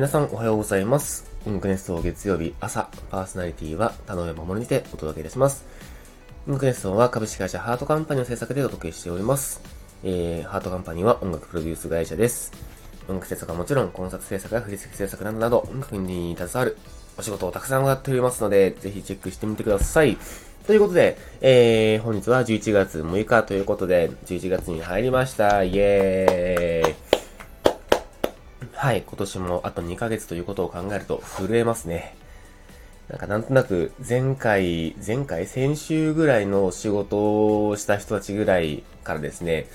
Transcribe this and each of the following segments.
皆さんおはようございます。インクネスト月曜日朝、パーソナリティは田上守にてお届けいたします。インクネストは株式会社ハートカンパニーの制作でお届けしております。えー、ハートカンパニーは音楽プロデュース会社です。音楽制作はもちろん、コンサート制作や振り付制作などなど、音楽に携わるお仕事をたくさんやっておりますので、ぜひチェックしてみてください。ということで、えー、本日は11月6日ということで、11月に入りました。イエーイ。はい、今年もあと2ヶ月ということを考えると震えますね。なんかなんとなく前回、前回、先週ぐらいの仕事をした人たちぐらいからですね、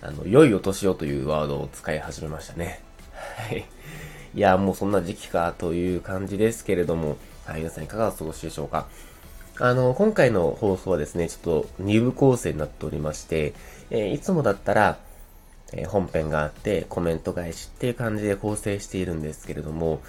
あの、良いお年をというワードを使い始めましたね。はい。いや、もうそんな時期かという感じですけれども、はい、皆さんいかがお過ごしでしょうか？あの、今回の放送はですね、ちょっと2部構成になっておりまして、えー、いつもだったら、え本編があってコメント返しっていう感じで構成しているんですけれども、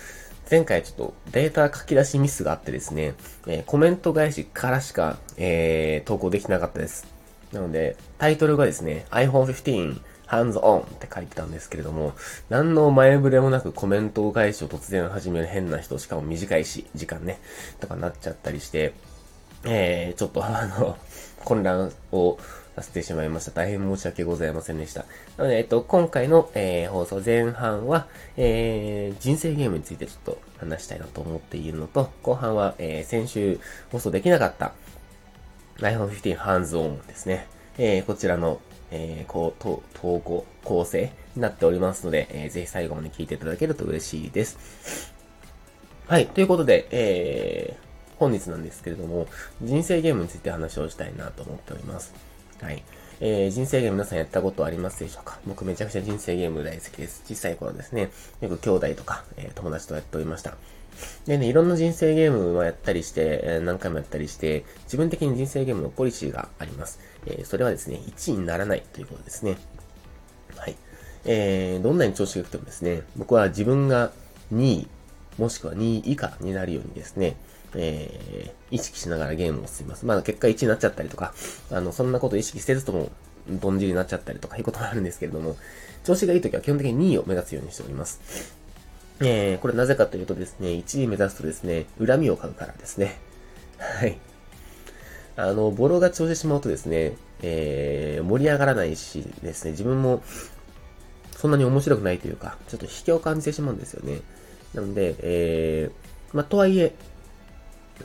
前回ちょっとデータ書き出しミスがあってですね、えコメント返しからしか、えー、投稿できなかったです。なので、タイトルがですね、iPhone 15 hands on って書いてたんですけれども、何の前触れもなくコメント返しを突然始める変な人、しかも短いし、時間ね、とかなっちゃったりして、えー、ちょっとあの、混乱をさせてしまいました。大変申し訳ございませんでした。なので、えっと、今回の、えー、放送前半は、えー、人生ゲームについてちょっと話したいなと思っているのと、後半は、えー、先週放送できなかった iPhone 15 Hands On ですね。えー、こちらの、えー、こう、と、投稿、構成になっておりますので、えー、ぜひ最後まで聞いていただけると嬉しいです。はい、ということで、えー、本日なんですけれども、人生ゲームについて話をしたいなと思っております。はい。えー、人生ゲーム皆さんやったことありますでしょうか？僕めちゃくちゃ人生ゲーム大好きです。小さい頃ですね、よく兄弟とか、えー、友達とやっておりました。でね、いろんな人生ゲームはやったりして、え、何回もやったりして、自分的に人生ゲームのポリシーがあります。えー、それはですね、1位にならないということですね。はい。えー、どんなに調子が良くてもですね、僕は自分が2位、もしくは2位以下になるようにですね、えー、意識しながらゲームを進みます。まあ結果1になっちゃったりとか、あの、そんなこと意識せずとも、どんじりになっちゃったりとかいうこともあるんですけれども、調子がいい時は基本的に2位を目指すようにしております。えー、これなぜかというとですね、1位目指すとですね、恨みを買うからですね。はい。あの、ボロが調してしまうとですね、えー、盛り上がらないしですね、自分もそんなに面白くないというか、ちょっと引きを感じてしまうんですよね。なので、えー、まあ、とはいえ、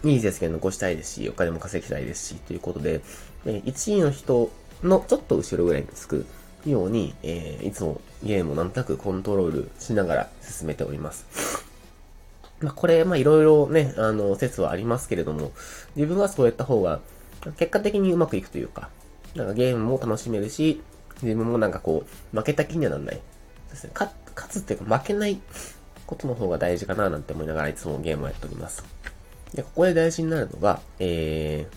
いい成績を残したいですし、お金も稼ぎたいですし、ということで、え1位の人のちょっと後ろぐらいにつくように、えー、いつもゲームをなんとなくコントロールしながら進めております。まあ、これ、ま、いろいろね、あの、説はありますけれども、自分はそうやった方が、結果的にうまくいくというか、なんかゲームも楽しめるし、自分もなんかこう、負けた気にはなんない。ですね。勝つっていうか負けないことの方が大事かななんて思いながらいつもゲームをやっております。で、ここで大事になるのが、えー、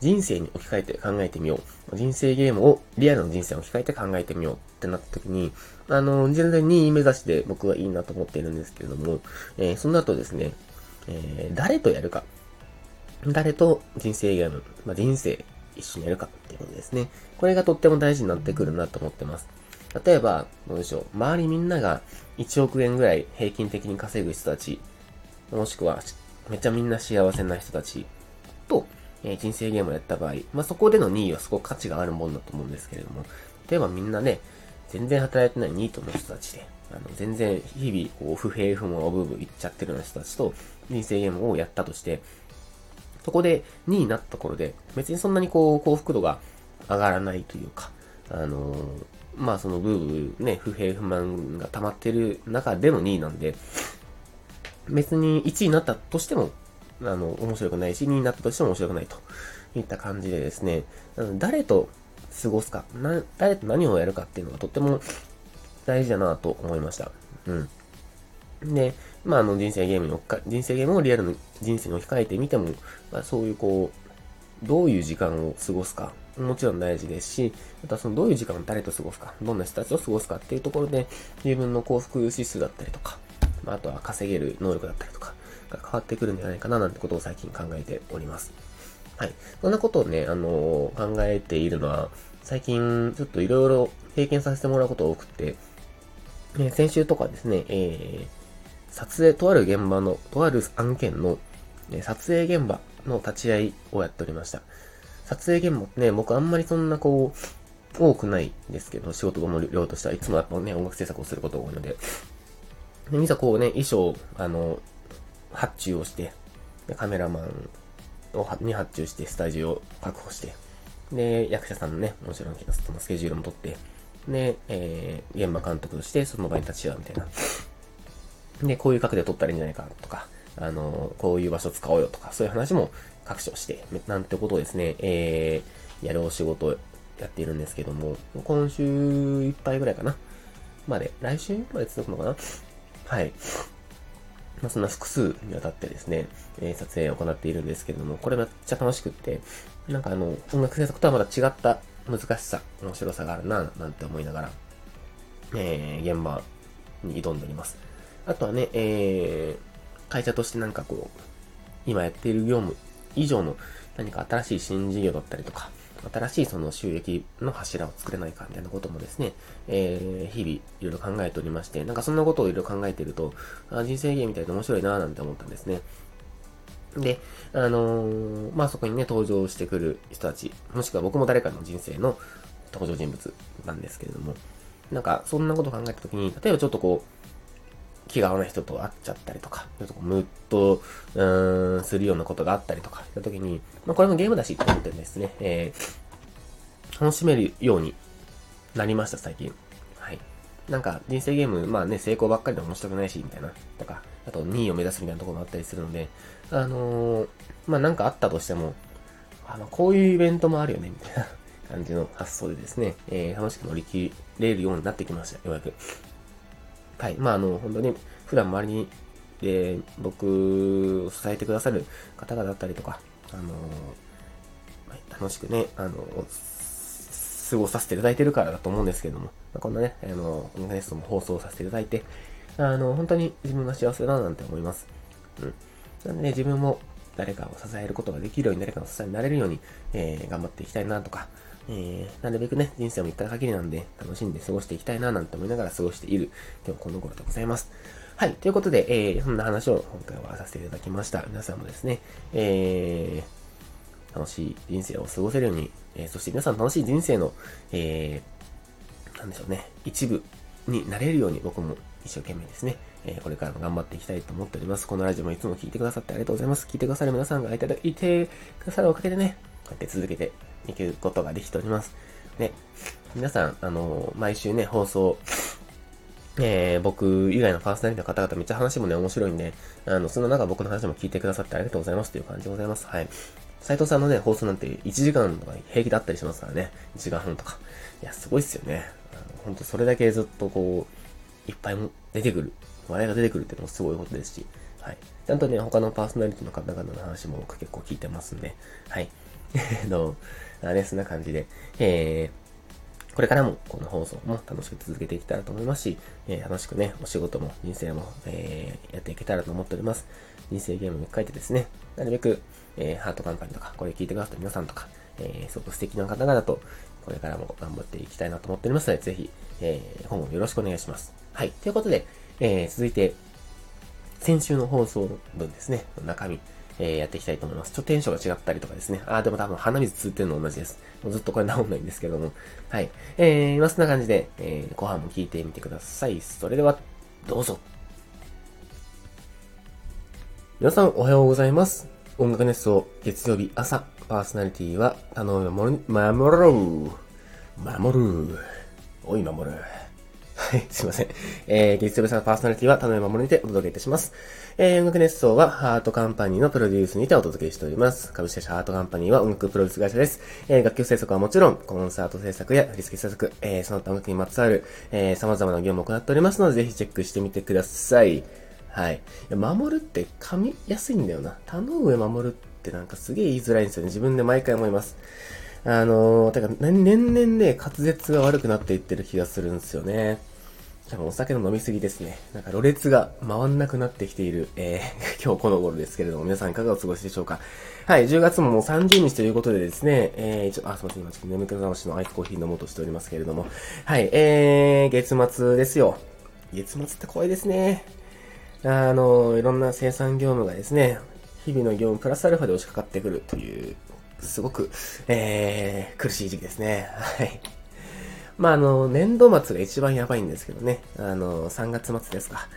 人生に置き換えて考えてみよう。人生ゲームをリアルの人生に置き換えて考えてみようってなった時に、あの、全然2位目指して僕はいいなと思っているんですけれども、えー、その後ですね、えー、誰とやるか。誰と人生ゲーム、まあ、人生一緒にやるかっていうことですね。これがとっても大事になってくるなと思ってます。例えば、どうでしょう。周りみんなが1億円ぐらい平均的に稼ぐ人たち、もしくはめっちゃみんな幸せな人たちと、えー、人生ゲームをやった場合、まあ、そこでの2位はすごく価値があるもんだと思うんですけれども、例えばみんなね、全然働いてないニートの人たちで、あの、全然日々、こう、不平不満をブーブー言っちゃってるような人たちと、人生ゲームをやったとして、そこで2位になったところで、別にそんなにこう、幸福度が上がらないというか、あのー、まあそのブーブーね、不平不満が溜まってる中での2位なんで、別に1位になったとしても、あの、面白くないし、2位になったとしても面白くないといった感じでですね、誰と過ごすか、な、誰と何をやるかっていうのがとっても大事だなと思いました。うん。で、まあ、あの、人生ゲームに置か、人生ゲームをリアルの人生に置き換えてみても、まあ、そういうこう、どういう時間を過ごすか、もちろん大事ですし、またそのどういう時間を誰と過ごすか、どんな人たちと過ごすかっていうところで、自分の幸福指数だったりとか、まあ、あとは稼げる能力だったりとか、が変わってくるんじゃないかななんてことを最近考えております。はい。そんなことをね、あのー、考えているのは、最近ちょっといろいろ経験させてもらうことが多くて、え先週とかですね、え撮影、とある現場の、とある案件の、え撮影現場の立ち会いをやっておりました。撮影現場ってね、僕あんまりそんなこう、多くないですけど、仕事の量としてはいつもやっぱね、音楽制作をすることが多いので、で、いざこうね、衣装、あの、発注をして、でカメラマンをに発注して、スタジオを確保して、で、役者さんのね、もちろんそのスケジュールも取って、で、えー、現場監督としてその場に立ち会うみたいな。で、こういう角度で撮ったらいいんじゃないかとか、あの、こういう場所使おうよとか、そういう話も各所して、なんてことをですね、えー、やるお仕事をやっているんですけども、今週いっぱいぐらいかな。まで、来週まで続くのかなはい。まあ、そんな複数にわたってですね、え、撮影を行っているんですけれども、これめっちゃ楽しくって、なんかあの、音楽制作とはまた違った難しさ、面白さがあるな、なんて思いながら、えー、現場に挑んでおります。あとはね、えー、会社としてなんかこう、今やっている業務以上の何か新しい新事業だったりとか、新しいその収益の柱を作れないかみたいなこともですね、えー、日々いろいろ考えておりまして、なんかそんなことをいろいろ考えてると、あ人生ゲームみたいで面白いなぁなんて思ったんですね。で、あのー、まあ、そこにね、登場してくる人たち、もしくは僕も誰かの人生の登場人物なんですけれども、なんか、そんなことを考えたときに、例えばちょっとこう、気が合わない人と会っちゃったりとか、ちょっとムッと、うーん、するようなことがあったりとか、したときに、まあ、これもゲームだしって思ってですね、えー、楽しめるようになりました、最近。はい。なんか、人生ゲーム、まあね、成功ばっかりで面白くないし、みたいな、とか、あと2位を目指すみたいなところもあったりするので、あのー、まあ、なんかあったとしても、あの、こういうイベントもあるよね、みたいな感じの発想でですね、えー、楽しく乗り切れるようになってきました、ようやく。はい。まあ、あの、本当に、普段周りに、で、僕を支えてくださる方々だったりとか、あのー、楽しくね、あの過ごさせていただいてるからだと思うんですけども、まあ、こんなね、あの、オンネストも放送させていただいて、あの、本当に自分が幸せだななんて思います。うん。なんでね、自分も誰かを支えることができるように、誰かの支えになれるように、えー、頑張っていきたいなとか、えー、なるべくね、人生も一回限りなんで、楽しんで過ごしていきたいななんて思いながら過ごしている、今日この頃でございます。はい。ということで、えー、そんな話を今回はさせていただきました。皆さんもですね、えー、楽しい人生を過ごせるように、えー、そして皆さん楽しい人生の、えー、なんでしょうね、一部になれるように僕も一生懸命ですね、え、これからも頑張っていきたいと思っております。このラジオもいつも聞いてくださってありがとうございます。聞いてくださる皆さんがいていてくださるおかげでね、こうやって続けていくことができております。ね、皆さん、あの、毎週ね、放送、えー、僕以外のパーソナリティの方々めっちゃ話もね、面白いんで、あの、その中僕の話も聞いてくださってありがとうございますという感じでございます。はい。斉藤さんのね、放送なんて1時間とか平気だったりしますからね。1時間半とか。いや、すごいっすよね。あの、ほんとそれだけずっとこう、いっぱいも出てくる。笑いが出てくるっていうのもすごいことですし。はい。ちゃんとね、他のパーソナリティの方々の話も僕結構聞いてますんで。はい。えっとの、あね、そんな感じで。えー、これからもこの放送も楽しく続けていけたらと思いますし、えー、楽しくね、お仕事も人生も、えー、やっていけたらと思っております。人生ゲームに書いてですね、なるべく、えー、ハートカンパニーとか、これ聞いてくださった皆さんとか、えー、すごく素敵な方々と、これからも頑張っていきたいなと思っておりますので、ぜひ、えー、本をよろしくお願いします。はい。ということで、えー、続いて、先週の放送分ですね、中身。えー、やっていきたいと思います。ちょっとテンションが違ったりとかですね。あ、でも多分鼻水つってるの同じです。もうずっとこれ治んないんですけども。はい。えー、まあそんな感じで、えー、後半も聞いてみてください。それでは、どうぞ。皆さんおはようございます。音楽熱奏月曜日朝、パーソナリティは、頼む守る、守ろう。守る。おい守る。はい、すいません。えー、月曜日さんのパーソナリティは、田上守にてお届けいたします。えー、音楽熱奏は、ハートカンパニーのプロデュースにてお届けしております。株式会社ハートカンパニーは音楽プロデュース会社です。えー、楽曲制作はもちろん、コンサート制作や振付制作、えー、その他音楽にまつわる、えー、様々な業務を行っておりますので、ぜひチェックしてみてください。はい。守るって噛みやすいんだよな。田上守るってなんかすげえ言いづらいんですよね。自分で毎回思います。あのー、てか、年々ね、滑舌が悪くなっていってる気がするんですよね。多分お酒の飲みすぎですね。なんか、ろれつが回んなくなってきている、えー、今日この頃ですけれども、皆さんいかがお過ごしでしょうか？はい、10月ももう30日ということでですね、えー、ちょ、あ、すいません、今ちょっと眠気覚ましのアイスコーヒー飲もうとしておりますけれども、はい、えー、月末ですよ。月末って怖いですね。あの、いろんな生産業務がですね、日々の業務プラスアルファで押しかかってくるという、すごく、えー、苦しい時期ですね。はい。まあ、あの、年度末が一番やばいんですけどね。あの、3月末ですか。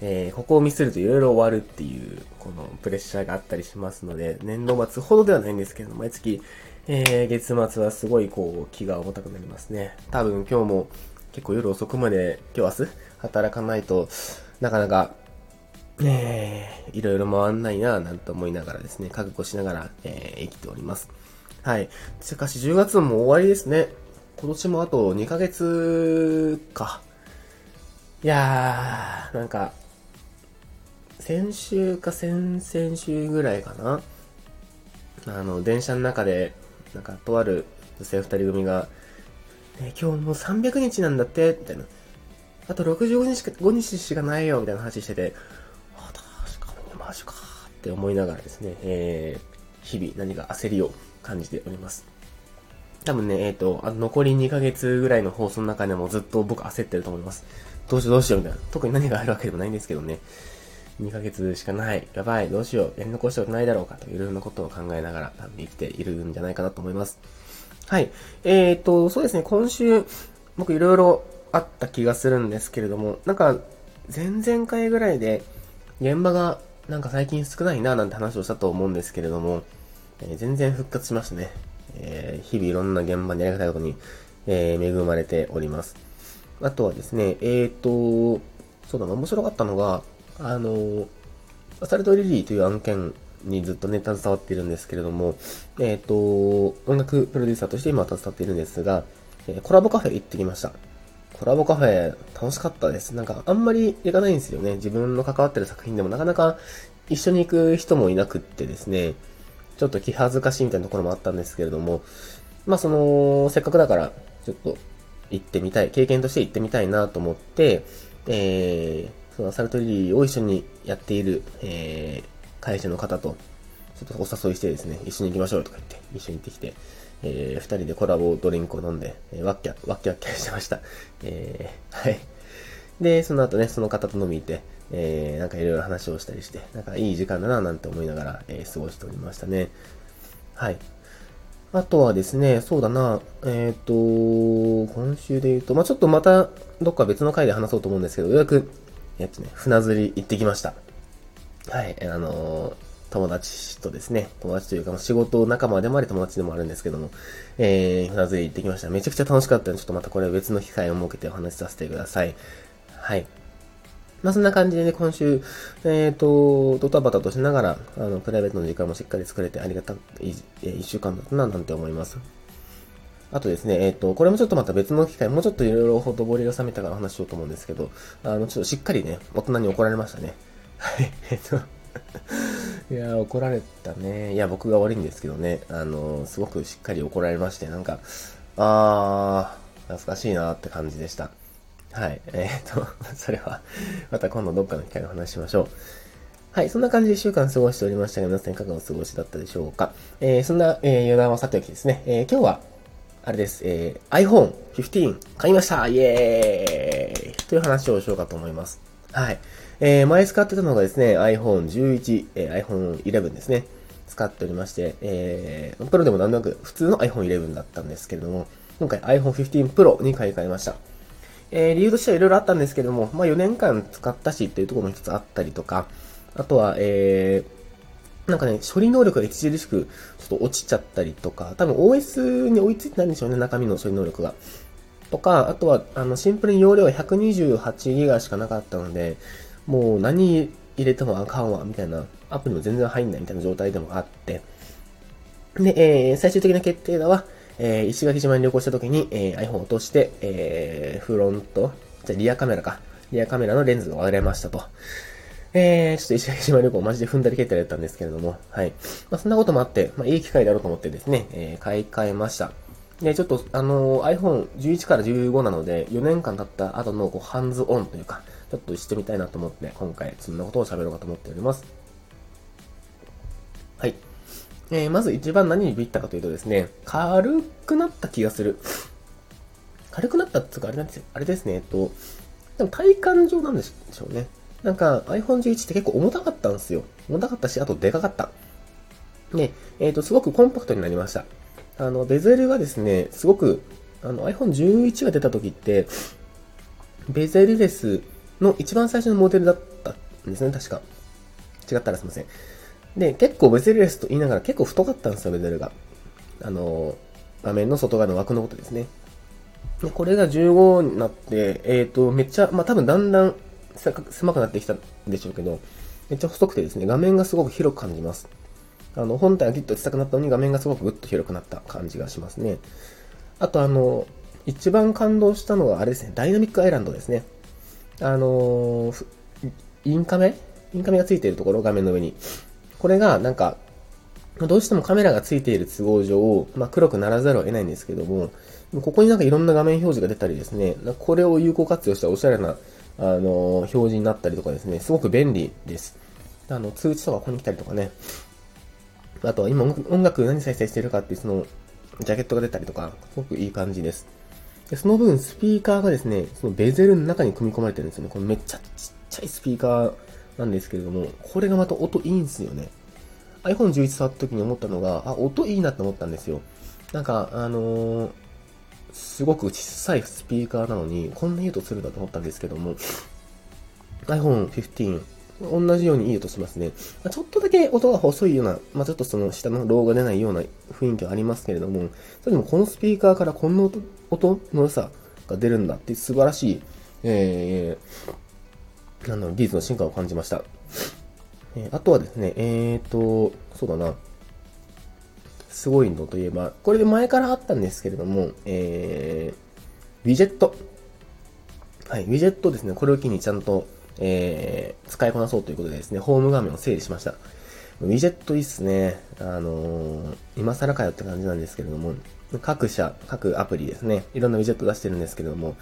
えー、ここをミスるといろいろ終わるっていう、このプレッシャーがあったりしますので、年度末ほどではないんですけど、毎月、えー、月末はすごいこう、気が重たくなりますね。多分今日も結構夜遅くまで、今日明日、働かないとなかなかえー、いろいろ回んないなぁなんて思いながらですね、覚悟しながら、えー、生きております。はい。しかし10月も終わりですね。今年もあと2ヶ月か。いやー、なんか、先週か先々週ぐらいかな。あの、電車の中で、なんか、とある女性二人組が、ね、今日もう300日なんだって、みたいな。あと65日しか、5日しかないよ、みたいな話してて、確かにマジかって思いながらですね、えー、日々何か焦りを感じております。多分ね、えっ、ー、と、あ残り2ヶ月ぐらいの放送の中でもずっと僕焦ってると思います。どうしようどうしようみたいな。特に何があるわけでもないんですけどね。2ヶ月しかない。やばい。どうしよう。やり残したことないだろうかといろいろなことを考えながら多分生きているんじゃないかなと思います。はい。えっ、ー、と、そうですね。今週、僕いろいろあった気がするんですけれども、なんか、前々回ぐらいで、現場がなんか最近少ないななんて話をしたと思うんですけれども、えー、全然復活しましたね。えー、日々いろんな現場にやりがたいことに、えー、恵まれております。あとはですね、えーと、そうだな、面白かったのが、あの、アサルトリリーという案件にずっとね、携わっているんですけれども、えっ、と、音楽プロデューサーとして今携わっているんですが、えコラボカフェ行ってきました。コラボカフェ楽しかったです。なんかあんまり行かないんですよね。自分の関わってる作品でもなかなか一緒に行く人もいなくってですね、ちょっと気恥ずかしいみたいなところもあったんですけれども、まあその、せっかくだから、ちょっと行ってみたい、経験として行ってみたいなと思って、えー、そのサルトリリーを一緒にやっている、えー、会社の方と、ちょっとお誘いしてですね、一緒に行きましょうとか言って、一緒に行ってきて、えー、二人でコラボドリンクを飲んで、えー、ワッキャ、ワッキャッキャしてました。えー、はい。で、その後ね、その方と飲みに行って、えー、なんかいろいろ話をしたりして、なんかいい時間だななんて思いながら、えー、過ごしておりましたね。はい。あとはですね、そうだな、えっ、ー、と、今週で言うと、まあちょっとまたどっか別の回で話そうと思うんですけど、ようやく、えっとね、船釣り行ってきました。はい、あの友達とですね、友達というか、仕事仲間でもあり友達でもあるんですけども、えー、船釣り行ってきました。めちゃくちゃ楽しかったので、ちょっとまたこれ別の機会を設けてお話しさせてください。はい。まあ、そんな感じでね、今週、えっ、ー、と、ドタバタとしながら、あの、プライベートの時間もしっかり作れてありがたい、え一週間だったな、なんて思います。あとですね、えっ、ー、と、これもちょっとまた別の機会、もうちょっといろいろほとぼりが冷めたから話しようと思うんですけど、あの、ちょっとしっかりね、大人に怒られましたね。はい、えっと、いや、怒られたね。いや、僕が悪いんですけどね。あの、すごくしっかり怒られまして、なんか、あー、懐かしいなって感じでした。はい。えー、っと、それは、また今度どっかの機会で話しましょう。はい。そんな感じで1週間過ごしておりましたが、皆さんいかがお過ごしだったでしょうか？えー、そんな、えー、余談はさておきですね。えー、今日は、あれです。えー、iPhone 15買いましたイエーイという話をしようかと思います。はい。えー、前使ってたのがですね、iPhone 11、えー、iPhone 11ですね。使っておりまして、えー、プロでもなんとなく普通の iPhone 11だったんですけれども、今回 iPhone 15 Pro に買い替えました。えー、理由としてはいろいろあったんですけども、まあ4年間使ったしっていうところも一つあったりとか、あとは、えー、なんかね、処理能力が著しくちょっと落ちちゃったりとか、多分 OS に追いついてないんでしょうね、中身の処理能力が。とか、あとは、あの、シンプルに容量が 128GB しかなかったので、もう何入れてもあかんわ、みたいな、アプリも全然入んないみたいな状態でもあって、で、えー、最終的な決定だは、えー、石垣島に旅行した時に、えー、iPhone を落として、えー、フロント、じゃリアカメラか。リアカメラのレンズが割れましたと。えー、ちょっと石垣島旅行マジで踏んだり蹴ったりだったんですけれども、はい。まあ、そんなこともあって、まあ、いい機会だろうと思ってですね、えー、買い替えました。で、ちょっと、あのー、iPhone 11から15なので、4年間経った後の、こう、ハンズオンというか、ちょっとしてみたいなと思って、今回そんなことを喋ろうかと思っております。えー、まず一番何にビビったかというとですね、軽くなった気がする。軽くなったっていうか、あれなんですよ。あれですね、えっと、でも体感上なんでしょうね。なんか iPhone 11って結構重たかったんですよ。重たかったし、あとでかかった。で、えっ、ー、と、すごくコンパクトになりました。あの、ベゼルがですね、すごく、あの iPhone 11が出た時って、ベゼルレスの一番最初のモデルだったんですね、確か。違ったらすいません。で、結構ベゼルレスと言いながら結構太かったんですよ、ベゼルが。あの、画面の外側の枠のことですね。で、これが15になって、えっ、ー、と、めっちゃ、まあ、多分だんだん狭くなってきたんでしょうけど、めっちゃ細くてですね、画面がすごく広く感じます。あの、本体はギュッと小さくなったのに画面がすごくぐっと広くなった感じがしますね。あとあの、一番感動したのはあれですね、ダイナミックアイランドですね。あのインカメ？インカメがついているところ、画面の上に。これがなんか、どうしてもカメラがついている都合上、まあ、黒くならざるを得ないんですけども、ここになんかいろんな画面表示が出たりですね、これを有効活用したおしゃれな、あの表示になったりとかですね、すごく便利です。あの、通知とかここに来たりとかね。あとは今音楽何再生してるかっていうその、ジャケットが出たりとか、すごくいい感じです。でその分、スピーカーがですね、そのベゼルの中に組み込まれてるんですよね。これめっちゃちっちゃいスピーカーなんですけれども、これがまた音いいんですよね。iPhone 11触った時に思ったのが、あ、音いいなって思ったんですよ。なんか、あのー、すごく小さいスピーカーなのに、こんないい音するんだと思ったんですけども、iPhone 15、同じようにいい音しますね。ちょっとだけ音が細いような、まあ、ちょっとその下のローが出ないような雰囲気はありますけれども、それでもこのスピーカーからこんな音音の良さが出るんだって素晴らしい、えー、なんだろう、技術の進化を感じました。えー、あとはですね、えーと、そうだな。すごいのといえば、これで前からあったんですけれども、えー、ウィジェット。はい、ウィジェットですね。これを機にちゃんと、えー、使いこなそうということでですね、ホーム画面を整理しました。ウィジェットいいっすね。あのー、今更かよって感じなんですけれども、各社、各アプリですね、いろんなウィジェット出してるんですけれども、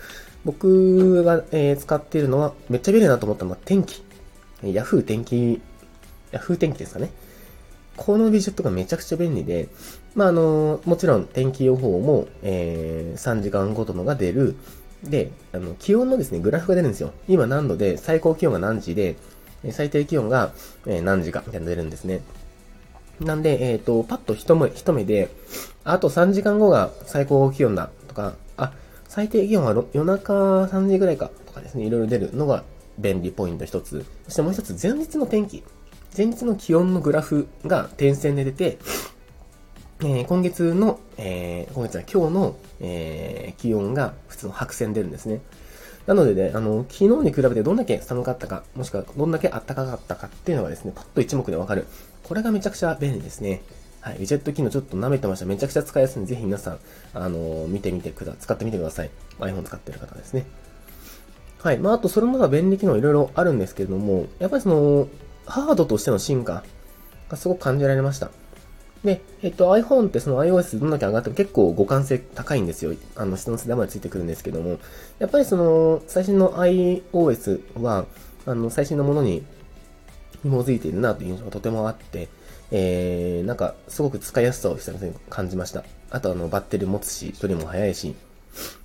僕が、えー、使っているのは、めっちゃ便利だなと思ったのは天気。Yahoo 天気、Yahoo 天気ですかね。このウィジェットがめちゃくちゃ便利で、まあ、あの、もちろん天気予報も、えー、3時間ごとのが出る。で、あの、気温のですね、グラフが出るんですよ。今何度で、最高気温が何時で、最低気温が、えー、何時か、みたいなの出るんですね。なんで、えっ、ー、と、パッと一目、一目で、あと3時間後が最高気温だとか、最低気温は夜中3時ぐらいかとかですね、いろいろ出るのが便利ポイント一つ。そしてもう一つ、前日の天気。前日の気温のグラフが点線で出て、えー、今月の、えー、今月は今日の、えー、気温が普通の白線出るんですね。なのでね、あの、昨日に比べてどんだけ寒かったか、もしくはどんだけ暖かかったかっていうのがですね、パッと一目でわかる。これがめちゃくちゃ便利ですね。はい。ウィジェット機能ちょっと舐めてました。めちゃくちゃ使いやすいんで、ぜひ皆さん、あのー、見てみてください、使ってみてください。iPhone 使ってる方ですね。はい。まあ、あと、それも便利機能いろいろあるんですけれども、やっぱりその、ハードとしての進化がすごく感じられました。で、えっと、iPhone ってその iOS どんだけ上がっても結構互換性高いんですよ。あの、下の世代までついてくるんですけども、やっぱりその、最新の iOS は、あの、最新のものに紐づいているなという印象がとてもあって、えー、なんか、すごく使いやすさを久々に感じました。あと、あの、バッテリー持つし、処理も早いし、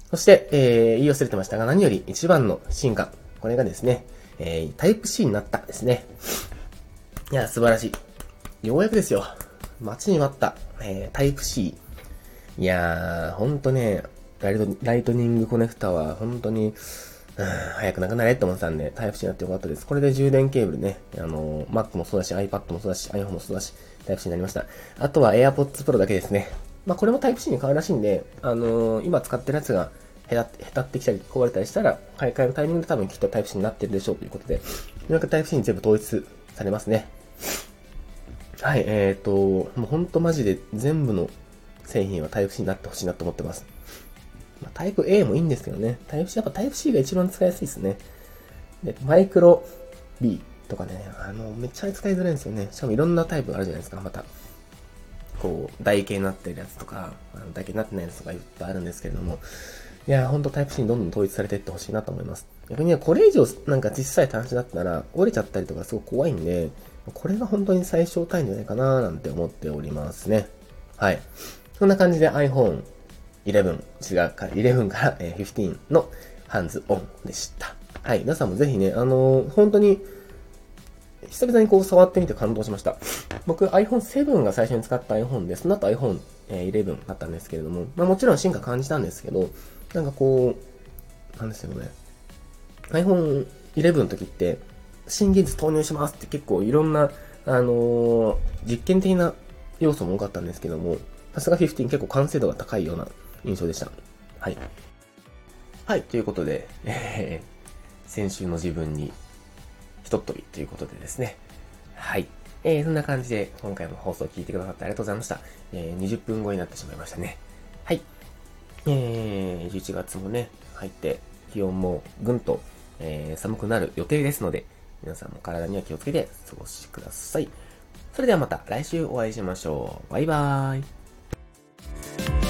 そして、えー、言い忘れてましたが、何より一番の進化。これがですね、えー、タイプ C になったですね。いや、素晴らしい。ようやくですよ。待ちに待った、えー、タイプ C。いやー、ほんとね、ライトライトニングコネクタは本当に、うん、早くなくなれって思ってたんで、タイプ C になってよかったです。これで充電ケーブルね、あの、Mac もそうだし、iPad もそうだし、iPhone もそうだし、タイプ C になりました。あとは AirPods Pro だけですね。まあ、これもタイプ C に変わるらしいんで、あのー、今使ってるやつが、へたって、ってきたり、壊れたりしたら、買い替えるタイミングで多分きっとタイプ C になってるでしょうということで、ようやくタイプ C に全部統一されますね。はい、えーと、もうほんとマジで全部の製品はタイプ C になってほしいなと思ってます。まあ、タイプ A もいいんですけどね。タイプ C、やっぱタイプ C が一番使いやすいですね。で、マイクロ B とかね、あの、めっちゃ使いづらいんですよね。しかもいろんなタイプあるじゃないですか、また。こう、台形になってるやつとか、あの台形になってないやつとかいっぱいあるんですけれども、いや、ほんとタイプ C にどんどん統一されていってほしいなと思います。逆にこれ以上なんか小さい端子だったら折れちゃったりとかすごく怖いんで、これが本当に最小単位じゃないかななんて思っておりますね。はい。そんな感じで iPhone 11、違うか、11から15のハンズオンでした。はい。皆さんもぜひね、あのー、本当に、久々にこう触ってみて感動しました。僕 iPhone7 が最初に使った iPhone で、その後 iPhone11 だったんですけれども、まあもちろん進化感じたんですけど、なんかこう、なんですよね。iPhone11 の時って、新技術投入しますって結構いろんな、あのー、実験的な要素も多かったんですけども、さすが15結構完成度が高いような印象でした。はい。はい、ということで、えー、先週の自分にひとっ飛びということでですね。はい。えー、そんな感じで今回も放送を聞いてくださってありがとうございました。えー、20分後になってしまいましたね。はい。えー、11月もね、入って気温もぐんと、えー、寒くなる予定ですので、皆さんも体には気をつけて過ごしください。それではまた来週お会いしましょう。バイバーイ。